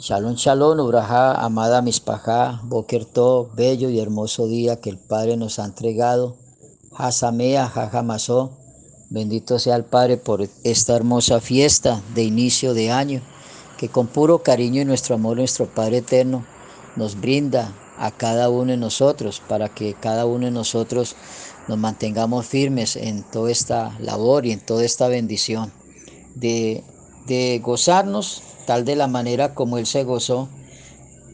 Shalom, shalom, Ubraja, amada Mispajá, Boker Tov, bello y hermoso día que el Padre nos ha entregado. Hasamea, Jajamasó, bendito sea el Padre por esta hermosa fiesta de inicio de año, que con puro cariño y nuestro amor, nuestro Padre eterno, nos brinda a cada uno de nosotros, para que cada uno de nosotros nos mantengamos firmes en toda esta labor y en toda esta bendición de, de gozarnos tal de la manera como Él se gozó,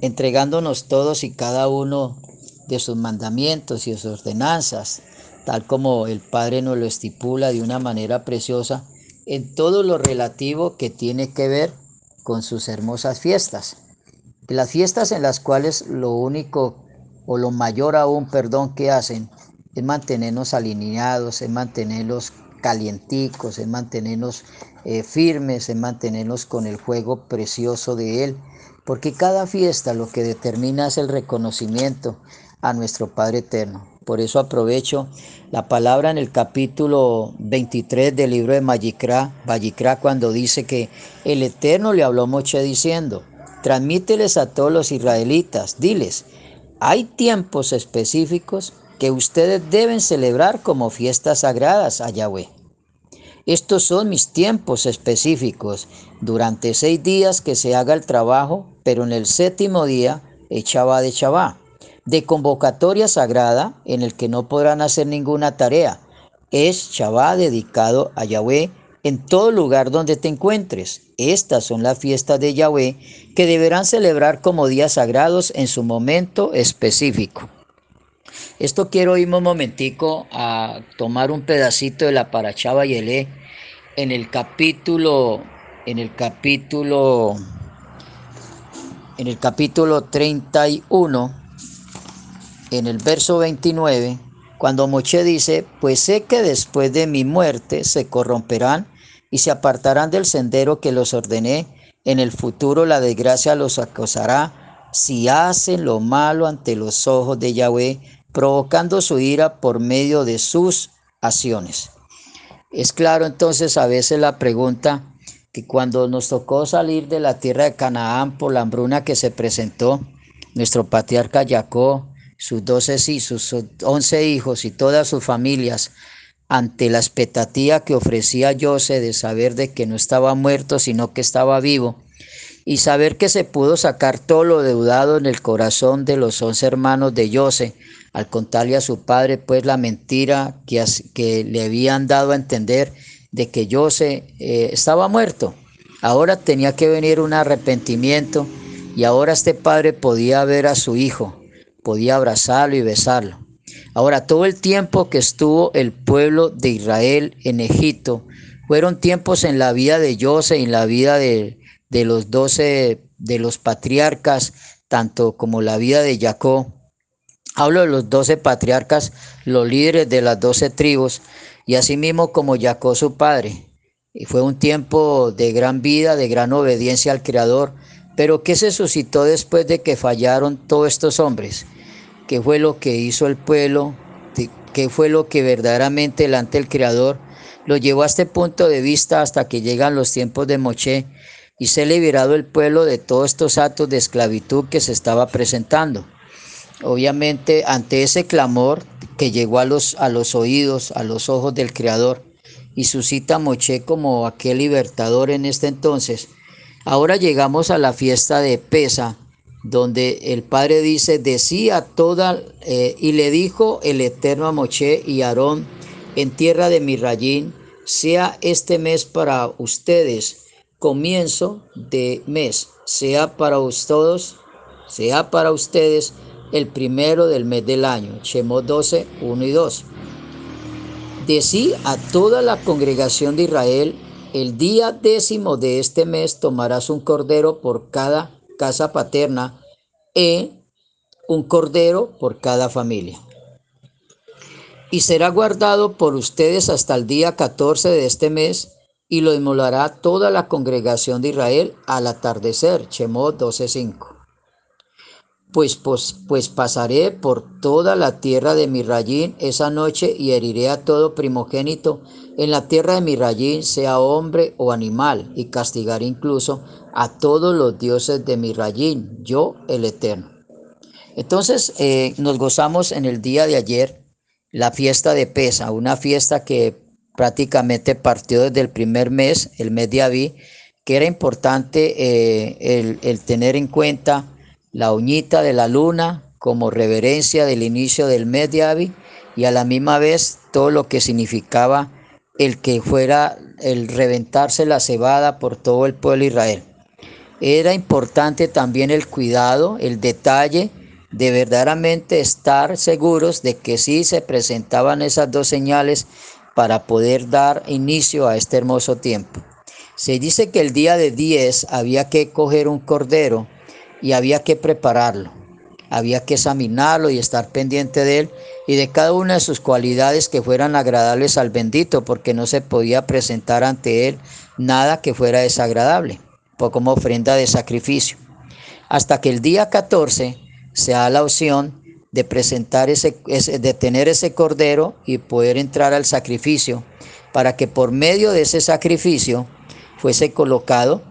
entregándonos todos y cada uno de sus mandamientos y sus ordenanzas, tal como el Padre nos lo estipula de una manera preciosa, en todo lo relativo que tiene que ver con sus hermosas fiestas. Las fiestas en las cuales lo único o lo mayor aún, perdón, que hacen es mantenernos alineados, es mantenerlos calienticos, es mantenernos eh, firmes, es mantenernos con el juego precioso de Él, porque cada fiesta lo que determina es el reconocimiento a nuestro Padre Eterno. Por eso aprovecho la palabra en el capítulo 23 del libro de Mayikra, Mayikra cuando dice que el Eterno le habló a Moche diciendo, transmíteles a todos los israelitas, diles, hay tiempos específicos que ustedes deben celebrar como fiestas sagradas a Yahweh. Estos son mis tiempos específicos. Durante seis días que se haga el trabajo, pero en el séptimo día, echaba de Chabá. De convocatoria sagrada, en el que no podrán hacer ninguna tarea. Es Chabá dedicado a Yahweh en todo lugar donde te encuentres. Estas son las fiestas de Yahweh que deberán celebrar como días sagrados en su momento específico. Esto quiero irme un momentico a tomar un pedacito de la Parachaba Yelé en el capítulo, en el capítulo, en el capítulo 31, en el verso 29, cuando Moche dice, pues sé que después de mi muerte se corromperán y se apartarán del sendero que los ordené, en el futuro la desgracia los acosará si hacen lo malo ante los ojos de Yahweh provocando su ira por medio de sus acciones. Es claro entonces a veces la pregunta que cuando nos tocó salir de la tierra de Canaán por la hambruna que se presentó, nuestro patriarca Jacob, sus doce y sus once hijos y todas sus familias, ante la expectativa que ofrecía José de saber de que no estaba muerto, sino que estaba vivo, y saber que se pudo sacar todo lo deudado en el corazón de los once hermanos de José, al contarle a su padre pues la mentira que, que le habían dado a entender de que José eh, estaba muerto. Ahora tenía que venir un arrepentimiento y ahora este padre podía ver a su hijo, podía abrazarlo y besarlo. Ahora, todo el tiempo que estuvo el pueblo de Israel en Egipto, fueron tiempos en la vida de José y en la vida de, de los doce, de los patriarcas, tanto como la vida de Jacob, Hablo de los doce patriarcas, los líderes de las doce tribus, y asimismo como Jacob su padre. Y fue un tiempo de gran vida, de gran obediencia al Creador. Pero ¿qué se suscitó después de que fallaron todos estos hombres? ¿Qué fue lo que hizo el pueblo? ¿Qué fue lo que verdaderamente delante del Creador lo llevó a este punto de vista hasta que llegan los tiempos de Moche y se liberado el pueblo de todos estos actos de esclavitud que se estaba presentando? Obviamente, ante ese clamor que llegó a los, a los oídos, a los ojos del Creador, y suscita a Moche como aquel libertador en este entonces, ahora llegamos a la fiesta de Pesa, donde el Padre dice, decía toda, eh, y le dijo el Eterno a Moche y Aarón, en tierra de Mirrayín, sea este mes para ustedes, comienzo de mes, sea para todos, sea para ustedes el primero del mes del año. Shemot 12, 1 y 2. Decí a toda la congregación de Israel, el día décimo de este mes tomarás un cordero por cada casa paterna e un cordero por cada familia. Y será guardado por ustedes hasta el día 14 de este mes, y lo inmolará toda la congregación de Israel al atardecer. Shemot 12:5. Pues, pues, pues, pasaré por toda la tierra de mi rayín esa noche y heriré a todo primogénito en la tierra de mi rayín, sea hombre o animal, y castigaré incluso a todos los dioses de mi rayín, yo el Eterno. Entonces eh, nos gozamos en el día de ayer la fiesta de Pesa, una fiesta que prácticamente partió desde el primer mes, el mes de Abí, que era importante eh, el, tener en cuenta la uñita de la luna como reverencia del inicio del mes de Abí y a la misma vez todo lo que significaba el que fuera el reventarse la cebada por todo el pueblo de Israel. Era importante también el cuidado, el detalle de verdaderamente estar seguros de que sí se presentaban esas dos señales para poder dar inicio a este hermoso tiempo. Se dice que el día de 10 había que coger un cordero y había que prepararlo. Había que examinarlo y estar pendiente de él y de cada una de sus cualidades que fueran agradables al bendito, porque no se podía presentar ante él nada que fuera desagradable, como ofrenda de sacrificio. Hasta que el día 14 se da la opción de presentar ese, de tener ese cordero y poder entrar al sacrificio, para que por medio de ese sacrificio fuese colocado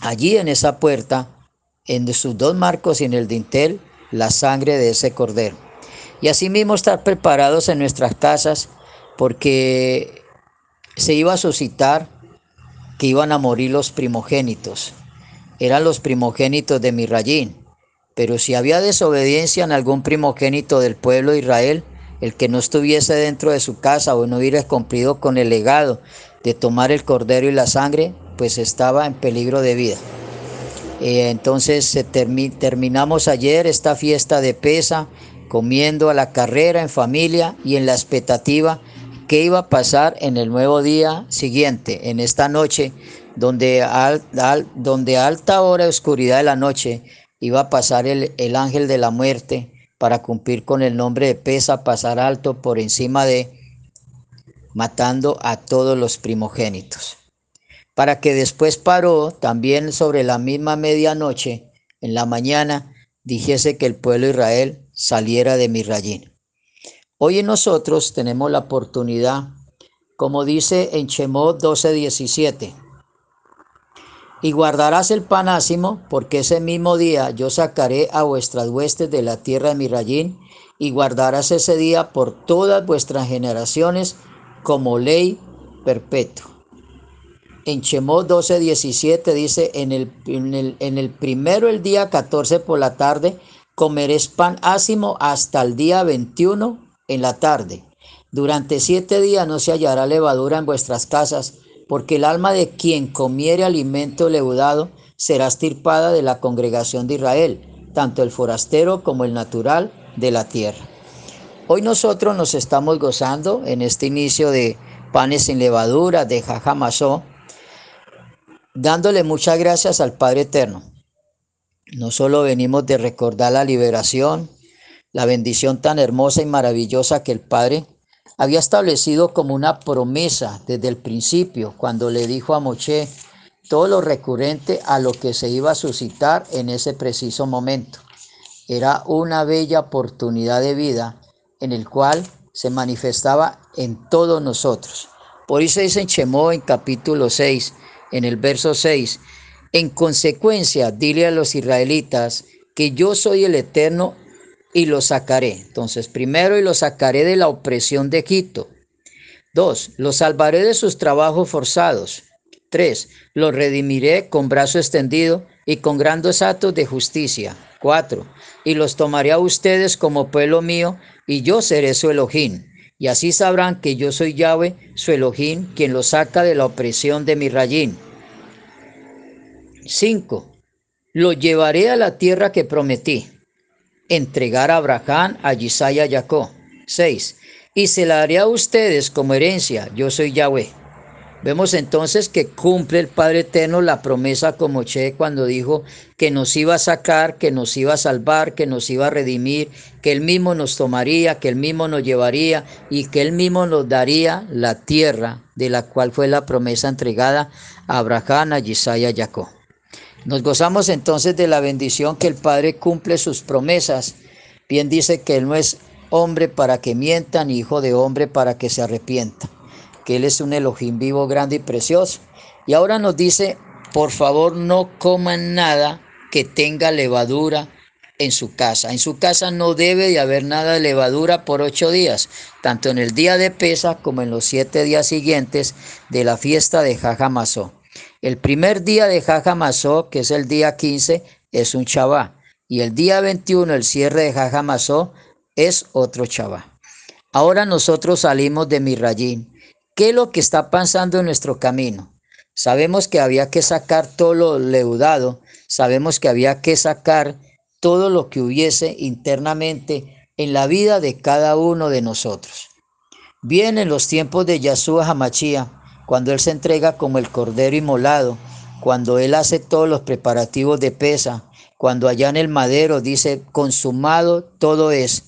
allí en esa puerta, en sus dos marcos y en el dintel, la sangre de ese cordero. Y asimismo estar preparados en nuestras casas, porque se iba a suscitar que iban a morir los primogénitos. Eran los primogénitos de Mirrayín. Pero si había desobediencia en algún primogénito del pueblo de Israel, el que no estuviese dentro de su casa o no hubiera cumplido con el legado de tomar el cordero y la sangre, pues estaba en peligro de vida. Eh, entonces terminamos ayer esta fiesta de pesa, comiendo a la carrera en familia y en la expectativa que iba a pasar en el nuevo día siguiente, en esta noche, donde, donde a alta hora de oscuridad de la noche iba a pasar el, el ángel de la muerte para cumplir con el nombre de pesa, pasar alto por encima de, matando a todos los primogénitos. Para que después paró también sobre la misma medianoche, en la mañana, dijese que el pueblo de Israel saliera de Mirrayín. Hoy nosotros tenemos la oportunidad, como dice en Shemot 12:17, y guardarás el panásimo, porque ese mismo día yo sacaré a vuestras huestes de la tierra de Mirrayín, y guardarás ese día por todas vuestras generaciones como ley perpetua. En Chemot 12, 17 dice, en el, en, el, primero, el día 14 por la tarde, comeréis pan ácimo hasta el día 21 en la tarde. Durante siete días no se hallará levadura en vuestras casas, porque el alma de quien comiere alimento leudado será estirpada de la congregación de Israel, tanto el forastero como el natural de la tierra. Hoy nosotros nos estamos gozando en este inicio de panes sin levadura, de jajamasó, dándole muchas gracias al Padre Eterno. No solo venimos de recordar la liberación, la bendición tan hermosa y maravillosa que el Padre había establecido como una promesa desde el principio, cuando le dijo a Moche todo lo recurrente a lo que se iba a suscitar en ese preciso momento. Era una bella oportunidad de vida en el cual se manifestaba en todos nosotros. Por eso dice en Chemó en capítulo 6, en el verso 6, en consecuencia, dile a los israelitas que yo soy el eterno y los sacaré. Entonces, primero, y los sacaré de la opresión de Egipto. Dos, los salvaré de sus trabajos forzados. Tres, los redimiré con brazo extendido y con grandes actos de justicia. Cuatro, y los tomaré a ustedes como pueblo mío, y yo seré su Elohim. Y así sabrán que yo soy Yahweh, su Elohim, quien los saca de la opresión de mi rayín. Cinco, los llevaré a la tierra que prometí entregar a Abraham, a Yisai y a Jacob. 6. Y se la haré a ustedes como herencia, yo soy Yahweh. Vemos entonces que cumple el Padre Eterno la promesa como Che cuando dijo que nos iba a sacar, que nos iba a salvar, que nos iba a redimir, que Él mismo nos tomaría, que Él mismo nos llevaría y que Él mismo nos daría la tierra de la cual fue la promesa entregada a Abraham, a Yisai y a Jacob. Nos gozamos entonces de la bendición que el Padre cumple sus promesas. Bien dice que Él no es hombre para que mienta, ni hijo de hombre para que se arrepienta. Que Él es un Elohim vivo, grande y precioso. Y ahora nos dice, por favor no coman nada que tenga levadura en su casa. En su casa no debe de haber nada de levadura por ocho días, tanto en el día de pesa como en los siete días siguientes de la fiesta de Jajamazó. El primer día de Jajamazó, que es el día 15, es un chabá. Y el día 21, el cierre de Jajamazó, es otro chabá. Ahora nosotros salimos de Mirrayín. ¿Qué es lo que está pasando en nuestro camino? Sabemos que había que sacar todo lo leudado, sabemos que había que sacar todo lo que hubiese internamente en la vida de cada uno de nosotros. Vienen los tiempos de Yahshua Hamachía, cuando Él se entrega como el cordero inmolado, cuando Él hace todos los preparativos de pesa, cuando allá en el madero dice, consumado todo es.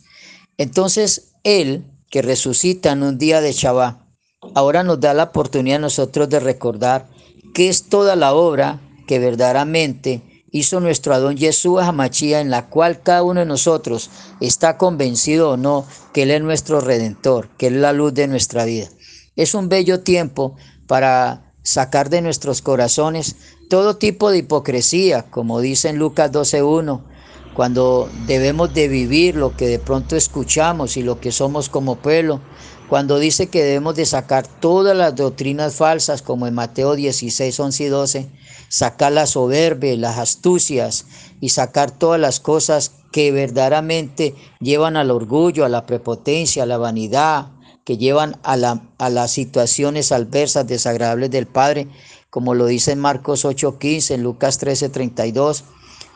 Entonces Él, que resucita en un día de Shabbat, ahora nos da la oportunidad a nosotros de recordar que es toda la obra que verdaderamente hizo nuestro Adón Yeshua Hamachía, en la cual cada uno de nosotros está convencido o no que Él es nuestro Redentor, que Él es la luz de nuestra vida. Es un bello tiempo para sacar de nuestros corazones todo tipo de hipocresía, como dice en Lucas 12.1, cuando debemos de vivir lo que de pronto escuchamos y lo que somos como pueblo, cuando dice que debemos de sacar todas las doctrinas falsas, como en Mateo 16, 11 y 12, sacar la soberbia, las astucias y sacar todas las cosas que verdaderamente llevan al orgullo, a la prepotencia, a la vanidad, que llevan a, la, a las situaciones adversas, desagradables del Padre, como lo dice en Marcos 8:15, en Lucas 13:32,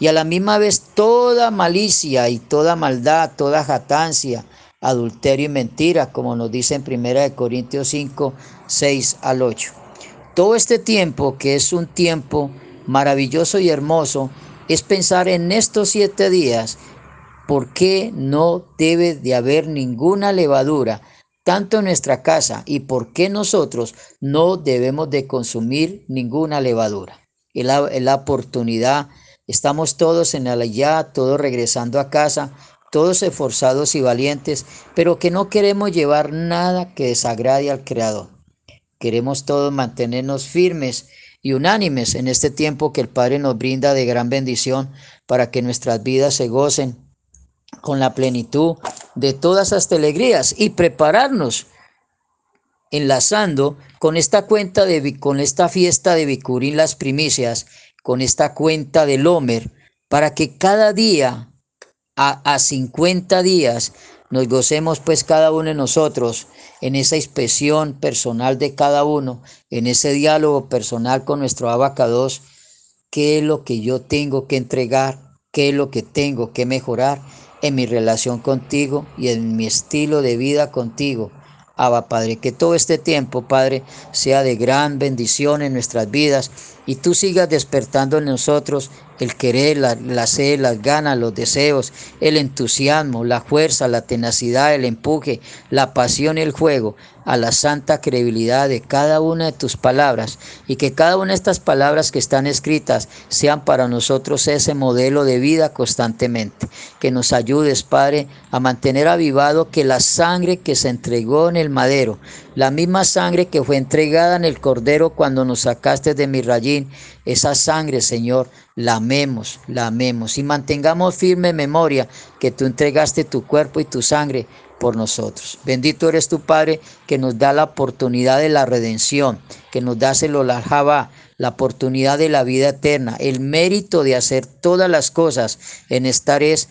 y a la misma vez toda malicia y toda maldad, toda jatancia, adulterio y mentira, como nos dice en 1 Corintios 5, 6 al 8. Todo este tiempo, que es un tiempo maravilloso y hermoso, es pensar en estos siete días, por qué no debe de haber ninguna levadura tanto en nuestra casa y por qué nosotros no debemos de consumir ninguna levadura. Es la, la oportunidad, estamos todos en allá, todos regresando a casa, todos esforzados y valientes, pero que no queremos llevar nada que desagrade al Creador. Queremos todos mantenernos firmes y unánimes en este tiempo que el Padre nos brinda de gran bendición para que nuestras vidas se gocen con la plenitud de todas estas alegrías y prepararnos enlazando con esta cuenta de con esta fiesta de Bicurín las primicias, con esta cuenta del Homer, para que cada día a, a 50 días nos gocemos pues cada uno de nosotros en esa inspección personal de cada uno, en ese diálogo personal con nuestro abacados, qué es lo que yo tengo que entregar, qué es lo que tengo que mejorar en mi relación contigo y en mi estilo de vida contigo. Abba Padre, que todo este tiempo, Padre, sea de gran bendición en nuestras vidas y tú sigas despertando en nosotros el querer, la, la, sed, las ganas, los deseos, el entusiasmo, la fuerza, la tenacidad, el empuje, la pasión y el juego a la santa credibilidad de cada una de tus palabras y que cada una de estas palabras que están escritas sean para nosotros ese modelo de vida constantemente. Que nos ayudes, Padre, a mantener avivado que la sangre que se entregó en el madero, la misma sangre que fue entregada en el cordero cuando nos sacaste de mi esa sangre, Señor, la amemos, la amemos y mantengamos firme memoria que tú entregaste tu cuerpo y tu sangre por nosotros. Bendito eres tu Padre que nos da la oportunidad de la redención, que nos da el olajaba, la oportunidad de la vida eterna, el mérito de hacer todas las cosas en estar es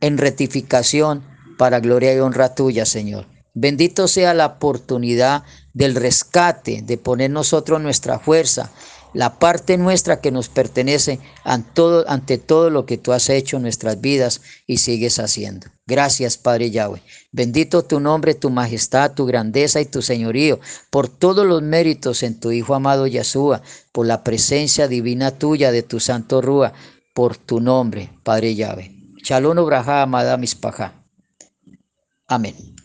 en rectificación para gloria y honra tuya, Señor. Bendito sea la oportunidad del rescate, de poner nosotros nuestra fuerza, la parte nuestra que nos pertenece ante todo, lo que tú has hecho en nuestras vidas y sigues haciendo. Gracias, Padre Yahweh. Bendito tu nombre, tu majestad, tu grandeza y tu señorío, por todos los méritos en tu Hijo amado Yahshua, por la presencia divina tuya de tu Santo Rúa, por tu nombre, Padre Yahweh. Shalom, Obraja, amada Mispajá. Amén.